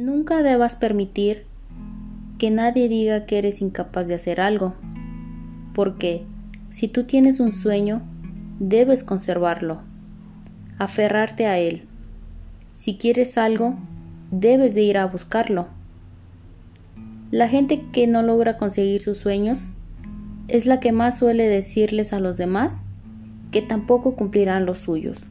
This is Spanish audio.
Nunca debas permitir que nadie diga que eres incapaz de hacer algo, porque si tú tienes un sueño, debes conservarlo, aferrarte a él. Si quieres algo, debes de ir a buscarlo. La gente que no logra conseguir sus sueños es la que más suele decirles a los demás que tampoco cumplirán los suyos.